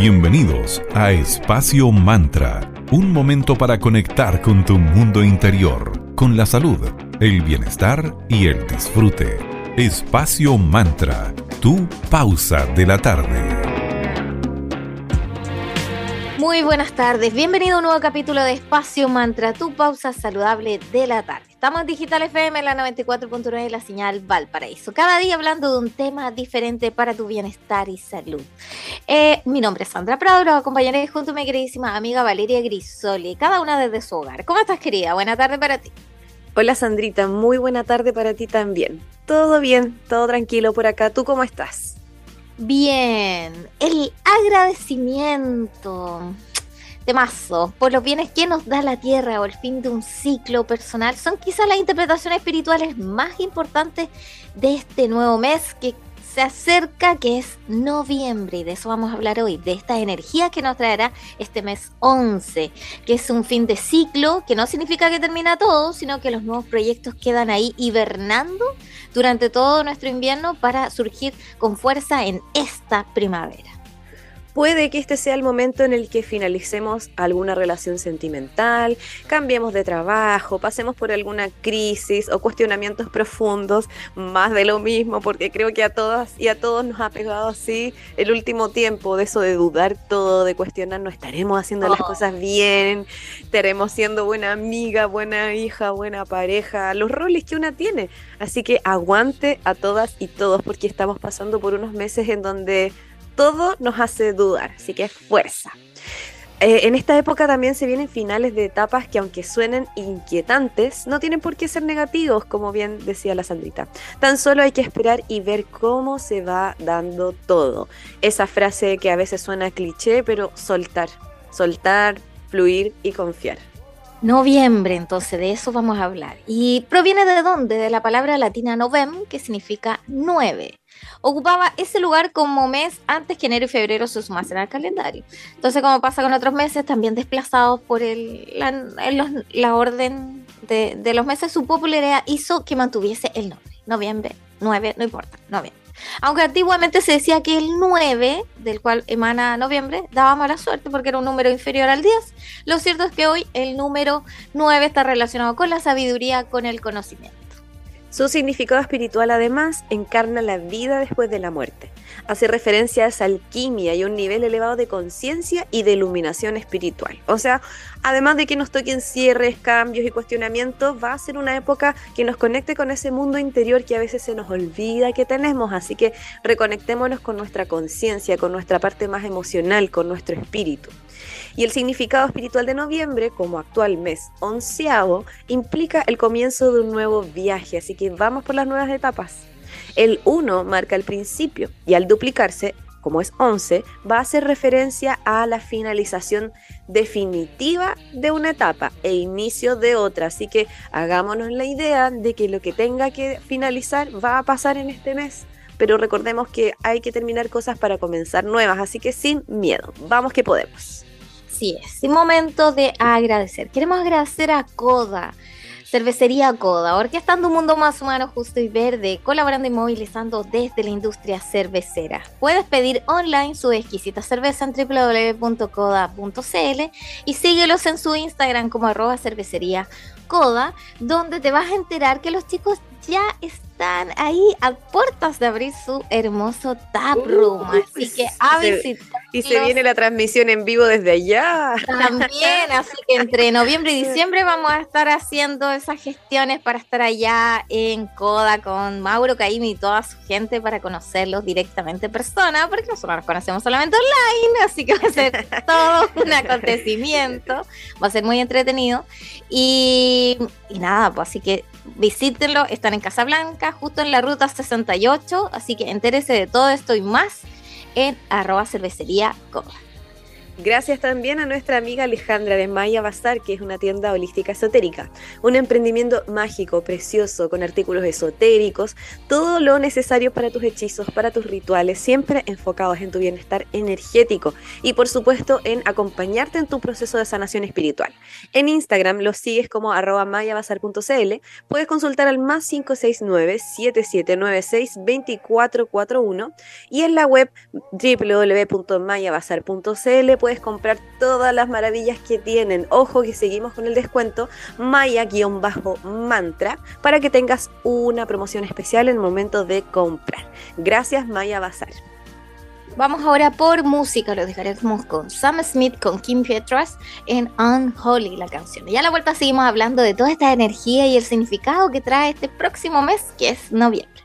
Bienvenidos a Espacio Mantra, un momento para conectar con tu mundo interior, con la salud, el bienestar y el disfrute. Espacio Mantra, tu pausa de la tarde. Muy buenas tardes, bienvenido a un nuevo capítulo de Espacio Mantra, tu pausa saludable de la tarde. Estamos en Digital FM la 94.9 de la señal Valparaíso. Cada día hablando de un tema diferente para tu bienestar y salud. Eh, mi nombre es Sandra Prado, los acompañaré junto a mi queridísima amiga Valeria Grisoli, cada una desde su hogar. ¿Cómo estás, querida? Buena tarde para ti. Hola, Sandrita. Muy buena tarde para ti también. Todo bien, todo tranquilo por acá. ¿Tú cómo estás? Bien, el agradecimiento mazo por los bienes que nos da la tierra o el fin de un ciclo personal son quizás las interpretaciones espirituales más importantes de este nuevo mes que se acerca, que es noviembre, y de eso vamos a hablar hoy, de esta energía que nos traerá este mes 11, que es un fin de ciclo, que no significa que termina todo, sino que los nuevos proyectos quedan ahí hibernando durante todo nuestro invierno para surgir con fuerza en esta primavera. Puede que este sea el momento en el que finalicemos alguna relación sentimental, cambiemos de trabajo, pasemos por alguna crisis o cuestionamientos profundos, más de lo mismo, porque creo que a todas y a todos nos ha pegado así el último tiempo de eso de dudar todo, de cuestionar, no estaremos haciendo las oh. cosas bien, estaremos siendo buena amiga, buena hija, buena pareja, los roles que una tiene. Así que aguante a todas y todos porque estamos pasando por unos meses en donde todo nos hace dudar, así que fuerza. Eh, en esta época también se vienen finales de etapas que aunque suenen inquietantes, no tienen por qué ser negativos, como bien decía la Sandrita. Tan solo hay que esperar y ver cómo se va dando todo. Esa frase que a veces suena cliché, pero soltar, soltar, fluir y confiar. Noviembre, entonces de eso vamos a hablar. ¿Y proviene de dónde? De la palabra latina novem, que significa nueve ocupaba ese lugar como mes antes que enero y febrero se sumasen al calendario. Entonces, como pasa con otros meses, también desplazados por el, la, orden de, los meses, su popularidad hizo que mantuviese el nombre. Noviembre, 9, no importa, noviembre. Aunque antiguamente se decía que el 9, del cual emana noviembre, daba mala suerte porque era un número inferior al 10, lo cierto es que hoy el número 9 está relacionado con la sabiduría, con el conocimiento. Su significado espiritual además encarna la vida después de la muerte. Hace referencia a esa alquimia y un nivel elevado de conciencia y de iluminación espiritual. O sea, además de que nos toquen cierres, cambios y cuestionamientos, va a ser una época que nos conecte con ese mundo interior que a veces se nos olvida que tenemos. Así que reconectémonos con nuestra conciencia, con nuestra parte más emocional, con nuestro espíritu. Y el significado espiritual de noviembre, como actual mes onceavo, implica el comienzo de un nuevo viaje, así que vamos por las nuevas etapas. El 1 marca el principio y al duplicarse, como es 11, va a hacer referencia a la finalización definitiva de una etapa e inicio de otra. Así que hagámonos la idea de que lo que tenga que finalizar va a pasar en este mes. Pero recordemos que hay que terminar cosas para comenzar nuevas, así que sin miedo, vamos que podemos. Así es, momento de agradecer. Queremos agradecer a Coda, Cervecería Coda, orquestando un mundo más humano, justo y verde, colaborando y movilizando desde la industria cervecera. Puedes pedir online su exquisita cerveza en www.coda.cl y síguelos en su Instagram como arroba cervecería donde te vas a enterar que los chicos ya están ahí a puertas de abrir su hermoso tap room. así que a visitar. Y se viene la transmisión en vivo desde allá. También, así que entre noviembre y diciembre vamos a estar haciendo esas gestiones para estar allá en Coda con Mauro Caimi y toda su gente para conocerlos directamente en persona, porque nosotros nos conocemos solamente online, así que va a ser todo un acontecimiento. Va a ser muy entretenido. Y, y nada, pues así que visítenlo, están en Casablanca, justo en la ruta 68, así que entérese de todo esto y más en arroba Gracias también a nuestra amiga Alejandra de Maya Bazar, que es una tienda holística esotérica. Un emprendimiento mágico, precioso, con artículos esotéricos, todo lo necesario para tus hechizos, para tus rituales, siempre enfocados en tu bienestar energético y por supuesto en acompañarte en tu proceso de sanación espiritual. En Instagram los sigues como arroba mayabazar.cl, puedes consultar al más 569-7796-2441 y en la web www.mayabazar.cl puedes comprar todas las maravillas que tienen. Ojo que seguimos con el descuento Maya-mantra para que tengas una promoción especial en el momento de comprar. Gracias Maya Bazar. Vamos ahora por música, lo dejaremos con Sam Smith, con Kim Petras en Unholy, la canción. Y a la vuelta seguimos hablando de toda esta energía y el significado que trae este próximo mes, que es noviembre.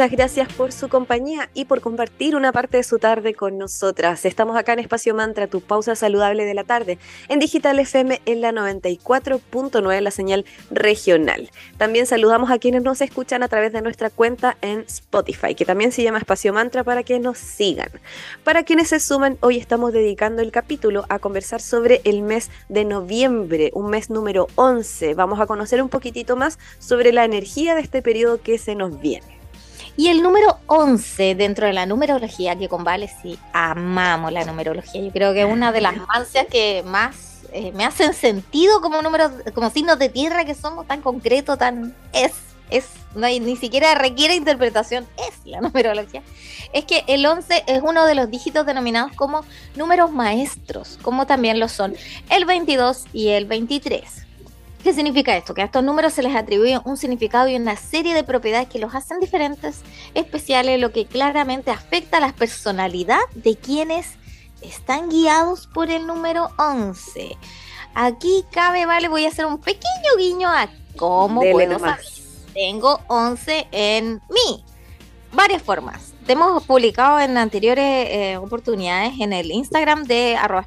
Muchas gracias por su compañía y por compartir una parte de su tarde con nosotras. Estamos acá en Espacio Mantra, tu pausa saludable de la tarde, en Digital FM en la 94.9, la señal regional. También saludamos a quienes nos escuchan a través de nuestra cuenta en Spotify, que también se llama Espacio Mantra para que nos sigan. Para quienes se suman, hoy estamos dedicando el capítulo a conversar sobre el mes de noviembre, un mes número 11. Vamos a conocer un poquitito más sobre la energía de este periodo que se nos viene. Y el número 11 dentro de la numerología, que con Vale sí amamos la numerología. Yo creo que es una de las ansias que más eh, me hacen sentido como números, como signos de tierra que somos tan concreto, tan es, es, no hay, ni siquiera requiere interpretación, es la numerología. Es que el 11 es uno de los dígitos denominados como números maestros, como también lo son el 22 y el 23. ¿Qué significa esto? Que a estos números se les atribuye un significado y una serie de propiedades que los hacen diferentes, especiales, lo que claramente afecta a la personalidad de quienes están guiados por el número 11. Aquí cabe, vale, voy a hacer un pequeño guiño a cómo puedo saber. Tengo 11 en mí. Varias formas te hemos publicado en anteriores eh, oportunidades en el Instagram de arroba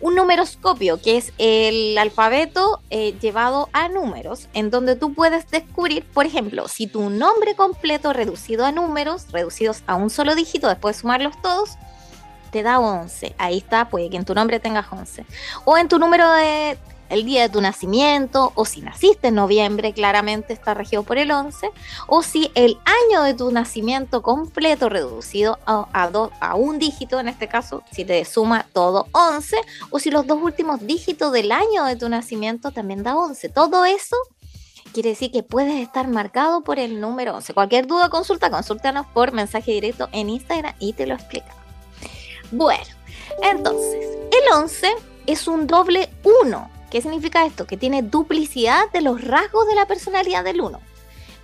un numeroscopio, que es el alfabeto eh, llevado a números, en donde tú puedes descubrir, por ejemplo, si tu nombre completo reducido a números, reducidos a un solo dígito, después de sumarlos todos, te da 11. Ahí está, puede que en tu nombre tengas 11. O en tu número de el día de tu nacimiento, o si naciste en noviembre, claramente está regido por el 11, o si el año de tu nacimiento completo reducido a, a, un dígito, en este caso, si te suma todo 11, o si los dos últimos dígitos del año de tu nacimiento también da 11. Todo eso quiere decir que puedes estar marcado por el número 11. Cualquier duda, consulta, consúltanos por mensaje directo en Instagram y te lo explica. Bueno, entonces, el 11 es un doble 1 ¿Qué significa esto? Que tiene duplicidad de los rasgos de la personalidad del 1.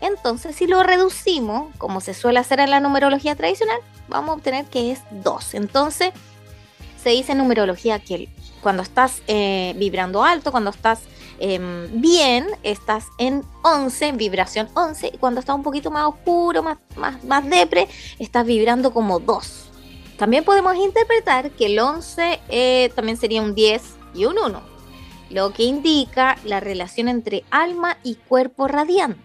Entonces, si lo reducimos, como se suele hacer en la numerología tradicional, vamos a obtener que es 2. Entonces, se dice en numerología que cuando estás eh, vibrando alto, cuando estás em, bien, estás en 11, vibración 11, y cuando estás un poquito más oscuro, más, más, más depre, estás vibrando como 2. También podemos interpretar que el 11 eh, también sería un 10 y un 1 lo que indica la relación entre alma y cuerpo radiante.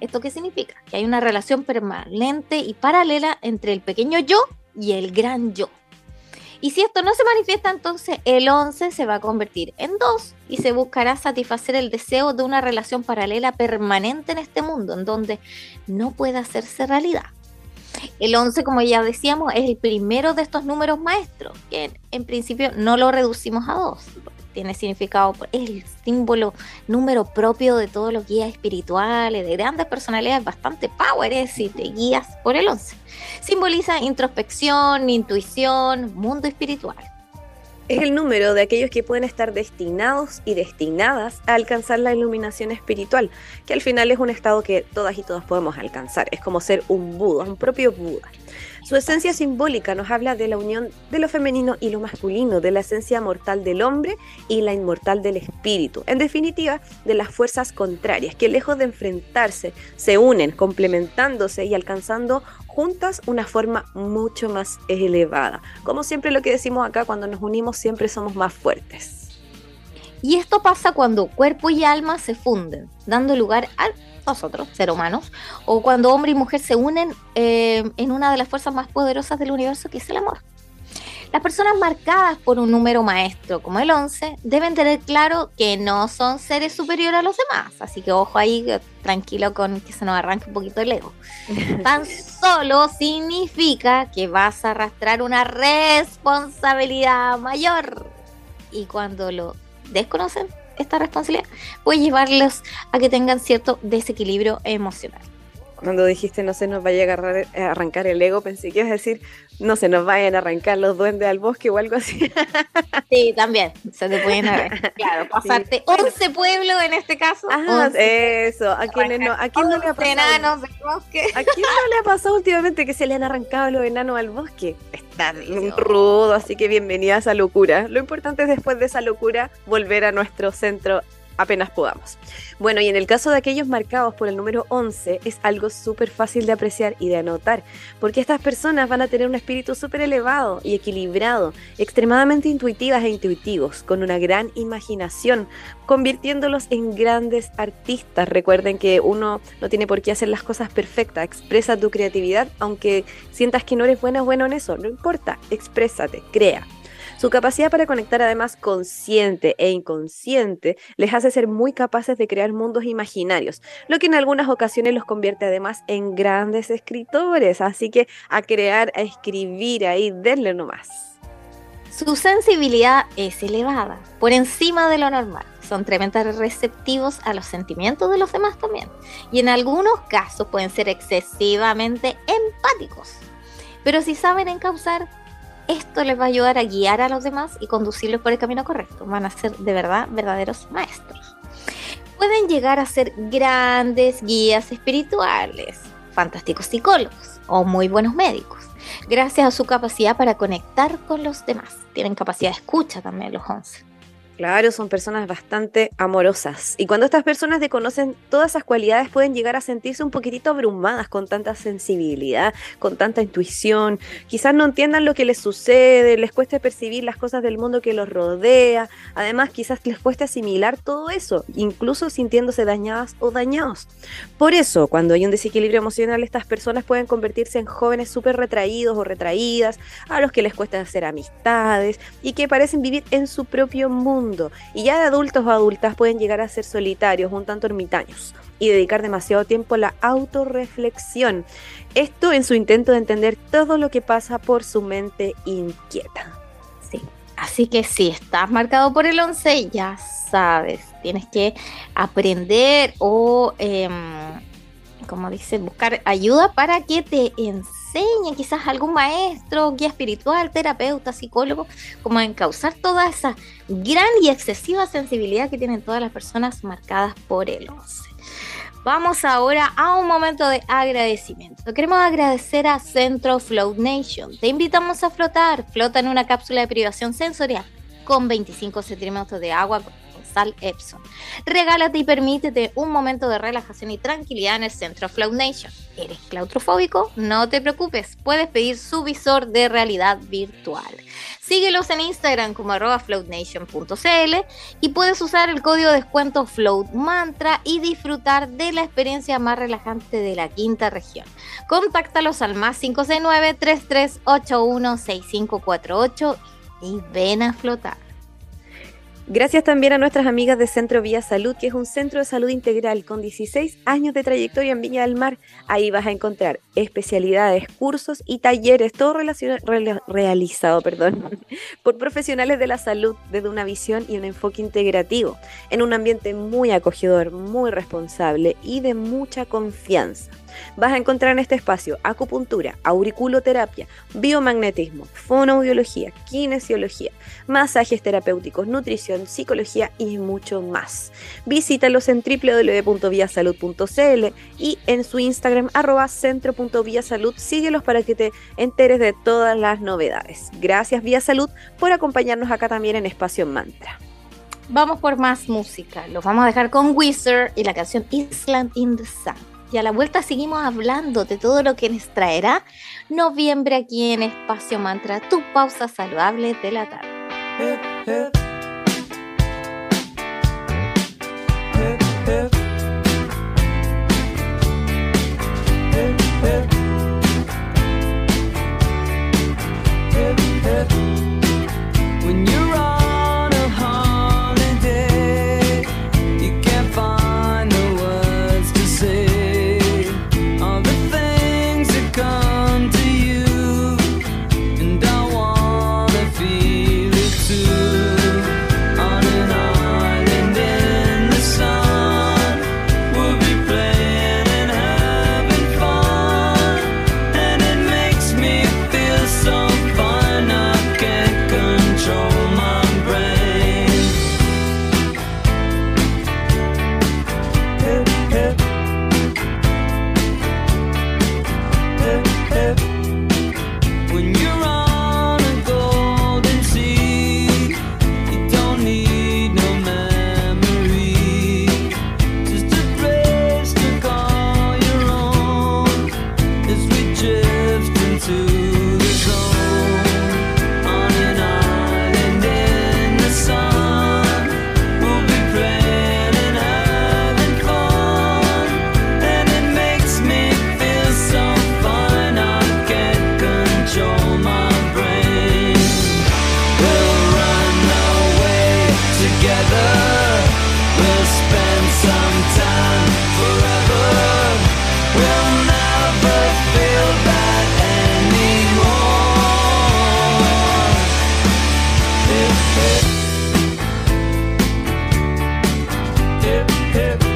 ¿Esto qué significa? Que hay una relación permanente y paralela entre el pequeño yo y el gran yo. Y si esto no se manifiesta, entonces el 11 se va a convertir en 2 y se buscará satisfacer el deseo de una relación paralela permanente en este mundo, en donde no puede hacerse realidad. El 11, como ya decíamos, es el primero de estos números maestros, que en principio no lo reducimos a 2, tiene significado, es el símbolo número propio de todos los guías espirituales, de grandes personalidades bastante power, y te guías por el 11. Simboliza introspección, intuición, mundo espiritual. Es el número de aquellos que pueden estar destinados y destinadas a alcanzar la iluminación espiritual, que al final es un estado que todas y todos podemos alcanzar. Es como ser un Buda, un propio Buda. Su esencia simbólica nos habla de la unión de lo femenino y lo masculino, de la esencia mortal del hombre y la inmortal del espíritu. En definitiva, de las fuerzas contrarias, que lejos de enfrentarse, se unen, complementándose y alcanzando juntas una forma mucho más elevada. Como siempre lo que decimos acá, cuando nos unimos siempre somos más fuertes. Y esto pasa cuando cuerpo y alma se funden, dando lugar a nosotros, ser humanos, o cuando hombre y mujer se unen eh, en una de las fuerzas más poderosas del universo, que es el amor. Las personas marcadas por un número maestro como el 11 deben tener claro que no son seres superiores a los demás. Así que ojo ahí, tranquilo con que se nos arranque un poquito el ego. Tan solo significa que vas a arrastrar una responsabilidad mayor. Y cuando lo desconocen esta responsabilidad, puede llevarlos a que tengan cierto desequilibrio emocional. Cuando dijiste no se nos vaya a, agarrar, a arrancar el ego, pensé que ibas a decir no se nos vayan a arrancar los duendes al bosque o algo así. Sí, también, se te pueden ver. Claro, pasarte 11 pueblos en este caso. Ah, eso, a quienes no, a quién no le ha pasado. enanos del bosque. ¿A quién no le ha pasado últimamente que se le han arrancado los enanos al bosque? Está rudo, así que bienvenida a esa locura. Lo importante es después de esa locura volver a nuestro centro apenas podamos. Bueno, y en el caso de aquellos marcados por el número 11, es algo súper fácil de apreciar y de anotar, porque estas personas van a tener un espíritu súper elevado y equilibrado, extremadamente intuitivas e intuitivos, con una gran imaginación, convirtiéndolos en grandes artistas. Recuerden que uno no tiene por qué hacer las cosas perfectas, expresa tu creatividad, aunque sientas que no eres buena o bueno en eso, no importa, exprésate, crea. Su capacidad para conectar además consciente e inconsciente les hace ser muy capaces de crear mundos imaginarios, lo que en algunas ocasiones los convierte además en grandes escritores. Así que a crear, a escribir ahí, denle nomás. Su sensibilidad es elevada, por encima de lo normal. Son tremendamente receptivos a los sentimientos de los demás también. Y en algunos casos pueden ser excesivamente empáticos. Pero si saben encauzar esto les va a ayudar a guiar a los demás y conducirlos por el camino correcto. Van a ser de verdad verdaderos maestros. Pueden llegar a ser grandes guías espirituales, fantásticos psicólogos o muy buenos médicos, gracias a su capacidad para conectar con los demás. Tienen capacidad de escucha también los 11. Claro, son personas bastante amorosas. Y cuando estas personas desconocen todas esas cualidades, pueden llegar a sentirse un poquitito abrumadas con tanta sensibilidad, con tanta intuición. Quizás no entiendan lo que les sucede, les cueste percibir las cosas del mundo que los rodea. Además, quizás les cueste asimilar todo eso, incluso sintiéndose dañadas o dañados. Por eso, cuando hay un desequilibrio emocional, estas personas pueden convertirse en jóvenes súper retraídos o retraídas, a los que les cuesta hacer amistades y que parecen vivir en su propio mundo y ya de adultos o adultas pueden llegar a ser solitarios, un tanto ermitaños y dedicar demasiado tiempo a la autorreflexión. Esto en su intento de entender todo lo que pasa por su mente inquieta. Sí. Así que si estás marcado por el 11, ya sabes, tienes que aprender o, em, como dice, buscar ayuda para que te enseñe enseña quizás algún maestro, guía espiritual, terapeuta, psicólogo, como a encauzar toda esa gran y excesiva sensibilidad que tienen todas las personas marcadas por el 11. Vamos ahora a un momento de agradecimiento. Queremos agradecer a Centro Float Nation. Te invitamos a flotar. Flota en una cápsula de privación sensorial con 25 centímetros de agua Sal Epson. Regálate y permítete un momento de relajación y tranquilidad en el centro Flow Nation. ¿Eres claustrofóbico? No te preocupes, puedes pedir su visor de realidad virtual. Síguelos en Instagram como arroba floatnation.cl y puedes usar el código de descuento Float Mantra y disfrutar de la experiencia más relajante de la quinta región. Contáctalos al más 569 3381 6548 y ven a flotar. Gracias también a nuestras amigas de Centro Vía Salud, que es un centro de salud integral con 16 años de trayectoria en Viña del Mar. Ahí vas a encontrar especialidades, cursos y talleres, todo realizado por profesionales de la salud desde una visión y un enfoque integrativo, en un ambiente muy acogedor, muy responsable y de mucha confianza. Vas a encontrar en este espacio acupuntura, auriculoterapia, biomagnetismo, fonoaudiología, kinesiología, masajes terapéuticos, nutrición, psicología y mucho más. Visítalos en www.viasalud.cl y en su Instagram arroba centro.viasalud. Síguelos para que te enteres de todas las novedades. Gracias Vía Salud por acompañarnos acá también en Espacio Mantra vamos por más música. Los vamos a dejar con Wizard y la canción Island in the Sun. Y a la vuelta seguimos hablando de todo lo que nos traerá noviembre aquí en Espacio Mantra, tu pausa saludable de la tarde. hip.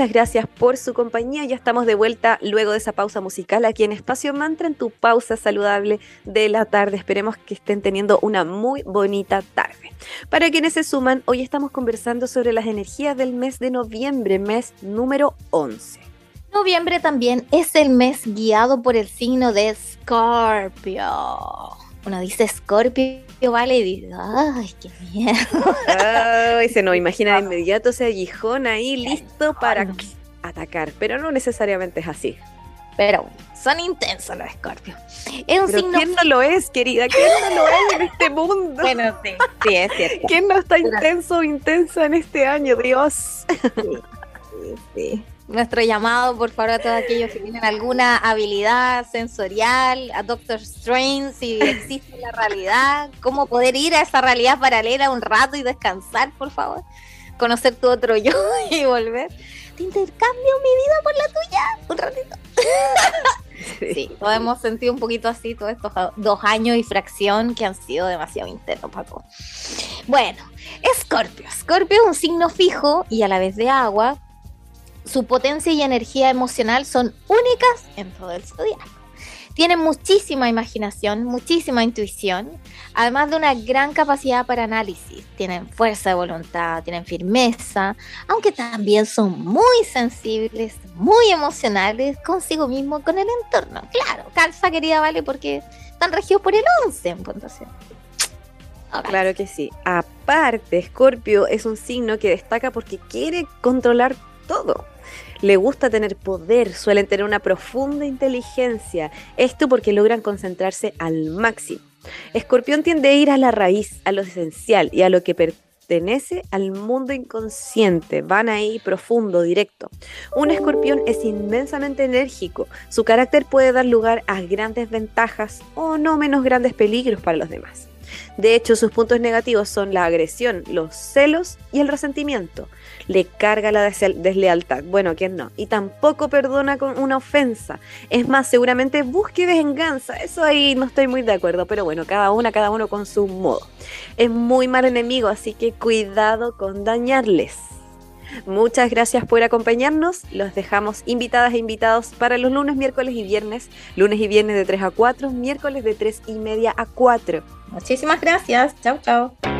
Muchas gracias por su compañía. Ya estamos de vuelta luego de esa pausa musical aquí en Espacio Mantra, en tu pausa saludable de la tarde. Esperemos que estén teniendo una muy bonita tarde. Para quienes se suman, hoy estamos conversando sobre las energías del mes de noviembre, mes número 11. Noviembre también es el mes guiado por el signo de Scorpio. Uno dice Scorpio, vale, y dice, ay, qué miedo. Ay, se nos imagina de inmediato ese aguijón ahí listo para atacar, pero no necesariamente es así. Pero son intensos los Scorpios. Es un Pero signo. ¿Quién no lo es, querida? ¿Quién no lo es en este mundo? Bueno, sí, sí, es cierto. ¿Quién no está intenso o intensa en este año, Dios? Sí, sí. Nuestro llamado, por favor, a todos aquellos que tienen alguna habilidad sensorial, a Doctor Strange, si existe la realidad, cómo poder ir a esa realidad paralela un rato y descansar, por favor. Conocer tu otro yo y volver. Te intercambio mi vida por la tuya un ratito. Sí, lo hemos sentido un poquito así todos estos dos años y fracción que han sido demasiado intensos, Paco. Bueno, Escorpio. Escorpio es un signo fijo y a la vez de agua. Su potencia y energía emocional son únicas en todo el zodiaco. Tienen muchísima imaginación, muchísima intuición, además de una gran capacidad para análisis. Tienen fuerza de voluntad, tienen firmeza, aunque también son muy sensibles, muy emocionales consigo mismo, con el entorno. Claro, calza querida, vale, porque están regidos por el 11 en puntuación. Claro que sí. Aparte, Scorpio es un signo que destaca porque quiere controlar todo. Le gusta tener poder, suelen tener una profunda inteligencia. Esto porque logran concentrarse al máximo. Escorpión tiende a ir a la raíz, a lo esencial y a lo que pertenece al mundo inconsciente. Van ahí profundo, directo. Un escorpión es inmensamente enérgico. Su carácter puede dar lugar a grandes ventajas o no menos grandes peligros para los demás. De hecho, sus puntos negativos son la agresión, los celos y el resentimiento. Le carga la deslealtad, bueno, ¿quién no? Y tampoco perdona con una ofensa. Es más, seguramente busque venganza. Eso ahí no estoy muy de acuerdo, pero bueno, cada una, cada uno con su modo. Es muy mal enemigo, así que cuidado con dañarles. Muchas gracias por acompañarnos. Los dejamos invitadas e invitados para los lunes, miércoles y viernes. Lunes y viernes de 3 a 4, miércoles de 3 y media a 4. Muchísimas gracias. Chao, chao.